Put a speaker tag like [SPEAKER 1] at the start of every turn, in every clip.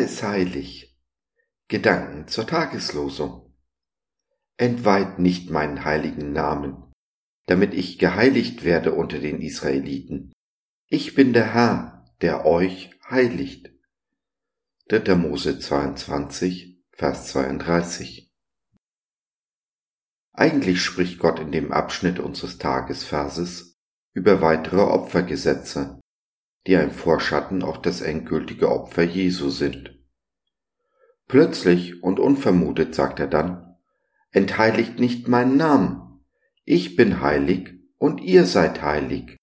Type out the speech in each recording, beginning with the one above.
[SPEAKER 1] ist heilig. Gedanken zur Tageslosung. Entweiht nicht meinen heiligen Namen, damit ich geheiligt werde unter den Israeliten. Ich bin der Herr, der euch heiligt. 3. Mose 22, Vers 32. Eigentlich spricht Gott in dem Abschnitt unseres Tagesverses über weitere Opfergesetze, die ein Vorschatten auf das endgültige Opfer Jesu sind. Plötzlich und unvermutet sagt er dann, Entheiligt nicht meinen Namen, ich bin heilig und ihr seid heilig.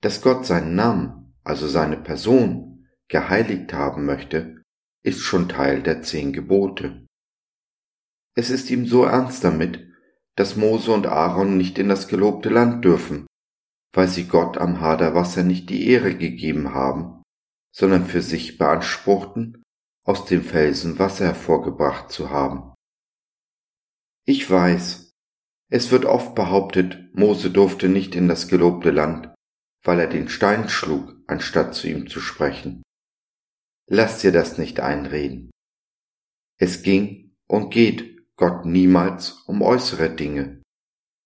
[SPEAKER 1] Dass Gott seinen Namen, also seine Person, geheiligt haben möchte, ist schon Teil der zehn Gebote. Es ist ihm so ernst damit, dass Mose und Aaron nicht in das gelobte Land dürfen, weil sie Gott am Haderwasser nicht die Ehre gegeben haben, sondern für sich beanspruchten, aus dem Felsen Wasser hervorgebracht zu haben. Ich weiß, es wird oft behauptet, Mose durfte nicht in das gelobte Land, weil er den Stein schlug, anstatt zu ihm zu sprechen. Lass dir das nicht einreden. Es ging und geht Gott niemals um äußere Dinge.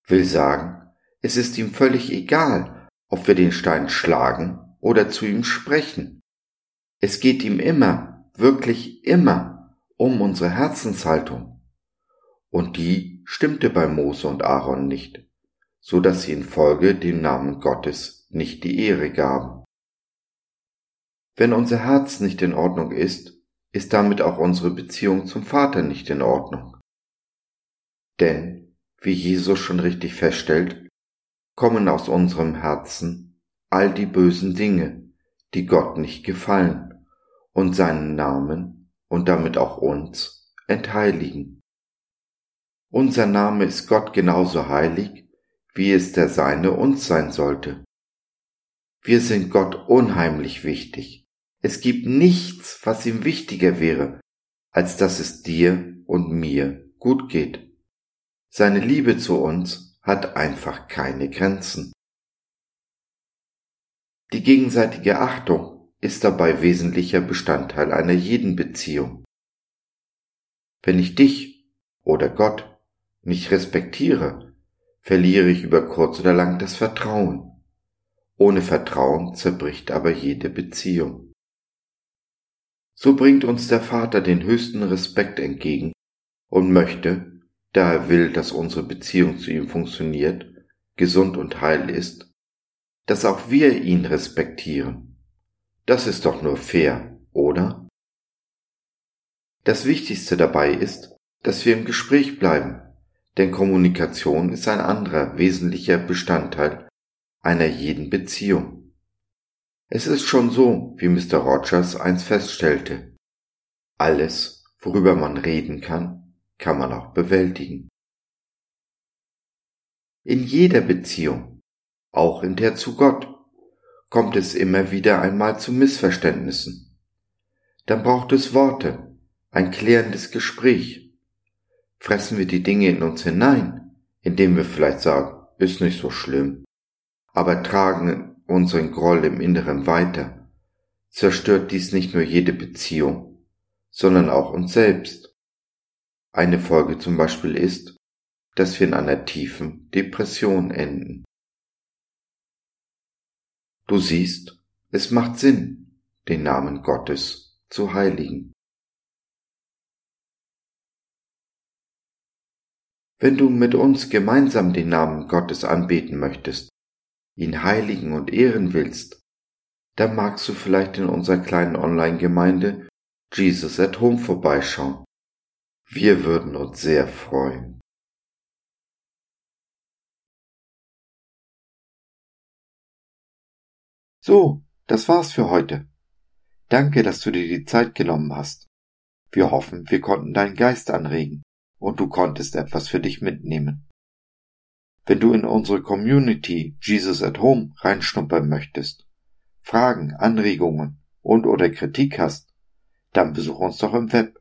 [SPEAKER 1] Will sagen, es ist ihm völlig egal, ob wir den Stein schlagen oder zu ihm sprechen. Es geht ihm immer, wirklich immer um unsere Herzenshaltung. Und die stimmte bei Mose und Aaron nicht, so dass sie in Folge dem Namen Gottes nicht die Ehre gaben. Wenn unser Herz nicht in Ordnung ist, ist damit auch unsere Beziehung zum Vater nicht in Ordnung. Denn, wie Jesus schon richtig feststellt, kommen aus unserem Herzen all die bösen Dinge, die Gott nicht gefallen und seinen Namen und damit auch uns entheiligen. Unser Name ist Gott genauso heilig, wie es der Seine uns sein sollte. Wir sind Gott unheimlich wichtig. Es gibt nichts, was ihm wichtiger wäre, als dass es dir und mir gut geht. Seine Liebe zu uns hat einfach keine Grenzen. Die gegenseitige Achtung ist dabei wesentlicher Bestandteil einer jeden Beziehung. Wenn ich dich oder Gott nicht respektiere, verliere ich über kurz oder lang das Vertrauen. Ohne Vertrauen zerbricht aber jede Beziehung. So bringt uns der Vater den höchsten Respekt entgegen und möchte, da er will, dass unsere Beziehung zu ihm funktioniert, gesund und heil ist, dass auch wir ihn respektieren. Das ist doch nur fair, oder? Das Wichtigste dabei ist, dass wir im Gespräch bleiben, denn Kommunikation ist ein anderer wesentlicher Bestandteil einer jeden Beziehung. Es ist schon so, wie Mr. Rogers einst feststellte. Alles, worüber man reden kann, kann man auch bewältigen. In jeder Beziehung, auch in der zu Gott, kommt es immer wieder einmal zu Missverständnissen. Dann braucht es Worte, ein klärendes Gespräch. Fressen wir die Dinge in uns hinein, indem wir vielleicht sagen, ist nicht so schlimm, aber tragen unseren Groll im Inneren weiter, zerstört dies nicht nur jede Beziehung, sondern auch uns selbst eine Folge zum Beispiel ist, dass wir in einer tiefen Depression enden. Du siehst, es macht Sinn, den Namen Gottes zu heiligen. Wenn du mit uns gemeinsam den Namen Gottes anbeten möchtest, ihn heiligen und ehren willst, dann magst du vielleicht in unserer kleinen Online-Gemeinde Jesus at Home vorbeischauen. Wir würden uns sehr freuen. So, das war's für heute. Danke, dass du dir die Zeit genommen hast. Wir hoffen, wir konnten deinen Geist anregen und du konntest etwas für dich mitnehmen. Wenn du in unsere Community Jesus at Home reinschnuppern möchtest, Fragen, Anregungen und oder Kritik hast, dann besuch uns doch im Web